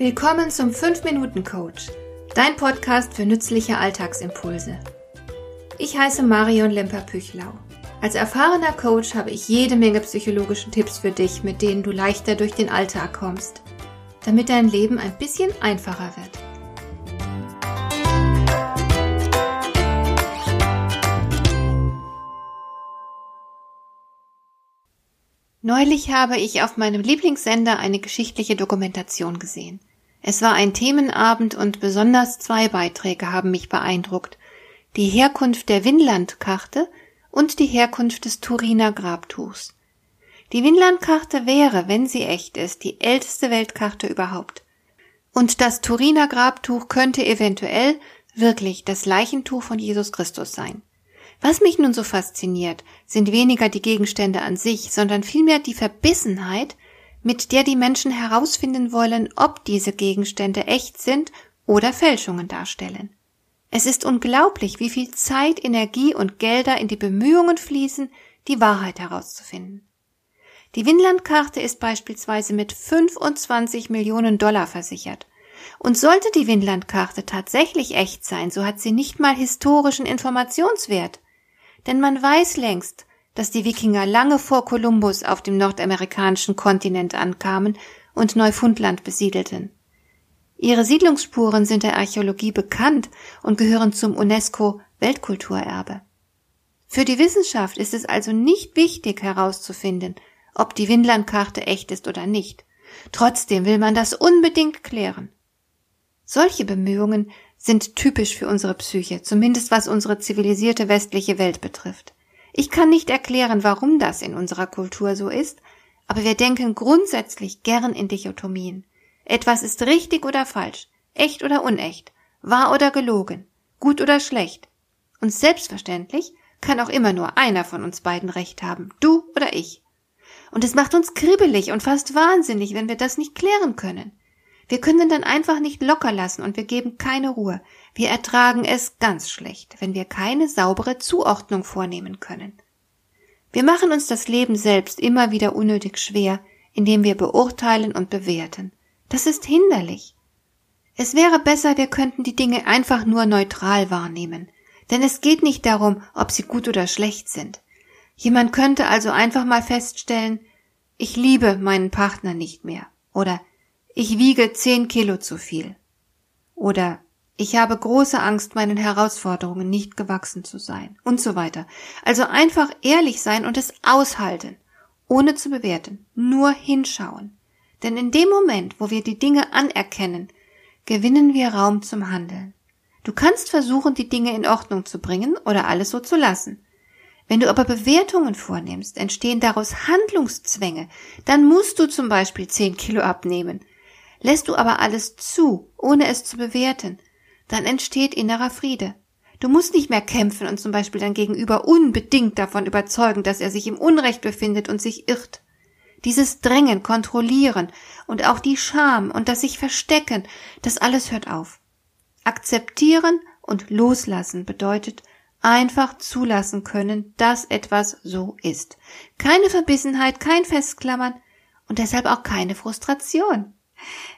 Willkommen zum 5-Minuten-Coach, dein Podcast für nützliche Alltagsimpulse. Ich heiße Marion Lemper-Püchlau. Als erfahrener Coach habe ich jede Menge psychologische Tipps für dich, mit denen du leichter durch den Alltag kommst, damit dein Leben ein bisschen einfacher wird. Neulich habe ich auf meinem Lieblingssender eine geschichtliche Dokumentation gesehen. Es war ein Themenabend und besonders zwei Beiträge haben mich beeindruckt. Die Herkunft der Winlandkarte und die Herkunft des Turiner Grabtuchs. Die Winlandkarte wäre, wenn sie echt ist, die älteste Weltkarte überhaupt. Und das Turiner Grabtuch könnte eventuell wirklich das Leichentuch von Jesus Christus sein. Was mich nun so fasziniert, sind weniger die Gegenstände an sich, sondern vielmehr die Verbissenheit, mit der die Menschen herausfinden wollen, ob diese Gegenstände echt sind oder Fälschungen darstellen. Es ist unglaublich, wie viel Zeit, Energie und Gelder in die Bemühungen fließen, die Wahrheit herauszufinden. Die Winlandkarte ist beispielsweise mit 25 Millionen Dollar versichert. Und sollte die Winlandkarte tatsächlich echt sein, so hat sie nicht mal historischen Informationswert. Denn man weiß längst, dass die Wikinger lange vor Kolumbus auf dem nordamerikanischen Kontinent ankamen und Neufundland besiedelten. Ihre Siedlungsspuren sind der Archäologie bekannt und gehören zum UNESCO Weltkulturerbe. Für die Wissenschaft ist es also nicht wichtig herauszufinden, ob die Windlandkarte echt ist oder nicht. Trotzdem will man das unbedingt klären. Solche Bemühungen sind typisch für unsere Psyche, zumindest was unsere zivilisierte westliche Welt betrifft. Ich kann nicht erklären, warum das in unserer Kultur so ist, aber wir denken grundsätzlich gern in Dichotomien. Etwas ist richtig oder falsch, echt oder unecht, wahr oder gelogen, gut oder schlecht. Und selbstverständlich kann auch immer nur einer von uns beiden recht haben, du oder ich. Und es macht uns kribbelig und fast wahnsinnig, wenn wir das nicht klären können. Wir können dann einfach nicht locker lassen und wir geben keine Ruhe. Wir ertragen es ganz schlecht, wenn wir keine saubere Zuordnung vornehmen können. Wir machen uns das Leben selbst immer wieder unnötig schwer, indem wir beurteilen und bewerten. Das ist hinderlich. Es wäre besser, wir könnten die Dinge einfach nur neutral wahrnehmen, denn es geht nicht darum, ob sie gut oder schlecht sind. Jemand könnte also einfach mal feststellen, ich liebe meinen Partner nicht mehr oder ich wiege zehn Kilo zu viel. Oder ich habe große Angst, meinen Herausforderungen nicht gewachsen zu sein und so weiter. Also einfach ehrlich sein und es aushalten, ohne zu bewerten, nur hinschauen. Denn in dem Moment, wo wir die Dinge anerkennen, gewinnen wir Raum zum Handeln. Du kannst versuchen, die Dinge in Ordnung zu bringen oder alles so zu lassen. Wenn du aber Bewertungen vornimmst, entstehen daraus Handlungszwänge. Dann musst du zum Beispiel zehn Kilo abnehmen. Lässt du aber alles zu, ohne es zu bewerten, dann entsteht innerer Friede. Du musst nicht mehr kämpfen und zum Beispiel dein Gegenüber unbedingt davon überzeugen, dass er sich im Unrecht befindet und sich irrt. Dieses Drängen, Kontrollieren und auch die Scham und das sich Verstecken, das alles hört auf. Akzeptieren und loslassen bedeutet einfach zulassen können, dass etwas so ist. Keine Verbissenheit, kein Festklammern und deshalb auch keine Frustration.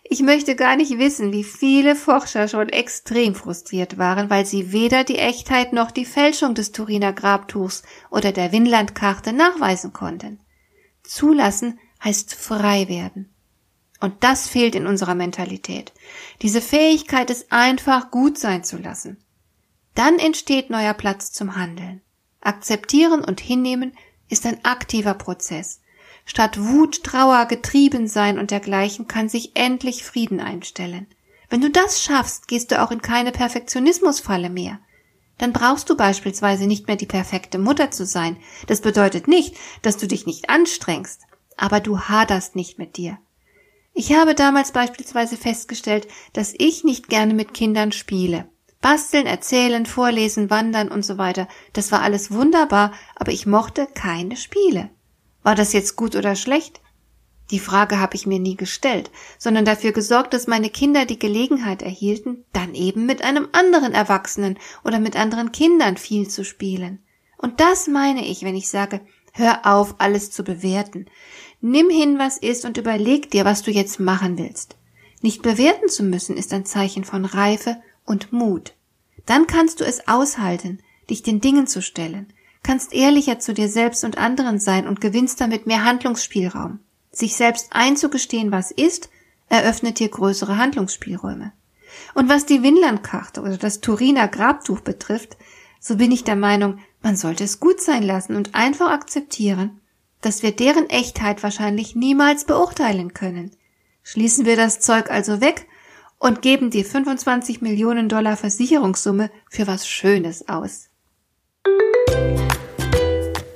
Ich möchte gar nicht wissen, wie viele Forscher schon extrem frustriert waren, weil sie weder die Echtheit noch die Fälschung des Turiner Grabtuchs oder der Winlandkarte nachweisen konnten. Zulassen heißt frei werden. Und das fehlt in unserer Mentalität. Diese Fähigkeit, es einfach gut sein zu lassen. Dann entsteht neuer Platz zum Handeln. Akzeptieren und hinnehmen ist ein aktiver Prozess. Statt Wut, Trauer, Getriebensein und dergleichen kann sich endlich Frieden einstellen. Wenn du das schaffst, gehst du auch in keine Perfektionismusfalle mehr. Dann brauchst du beispielsweise nicht mehr die perfekte Mutter zu sein. Das bedeutet nicht, dass du dich nicht anstrengst, aber du haderst nicht mit dir. Ich habe damals beispielsweise festgestellt, dass ich nicht gerne mit Kindern spiele. Basteln, erzählen, vorlesen, wandern und so weiter, das war alles wunderbar, aber ich mochte keine Spiele. War das jetzt gut oder schlecht? Die Frage habe ich mir nie gestellt, sondern dafür gesorgt, dass meine Kinder die Gelegenheit erhielten, dann eben mit einem anderen Erwachsenen oder mit anderen Kindern viel zu spielen. Und das meine ich, wenn ich sage, hör auf, alles zu bewerten. Nimm hin, was ist und überleg dir, was du jetzt machen willst. Nicht bewerten zu müssen ist ein Zeichen von Reife und Mut. Dann kannst du es aushalten, dich den Dingen zu stellen, kannst ehrlicher zu dir selbst und anderen sein und gewinnst damit mehr Handlungsspielraum. Sich selbst einzugestehen, was ist, eröffnet dir größere Handlungsspielräume. Und was die Winlandkarte oder das Turiner Grabtuch betrifft, so bin ich der Meinung, man sollte es gut sein lassen und einfach akzeptieren, dass wir deren Echtheit wahrscheinlich niemals beurteilen können. Schließen wir das Zeug also weg und geben die 25 Millionen Dollar Versicherungssumme für was Schönes aus.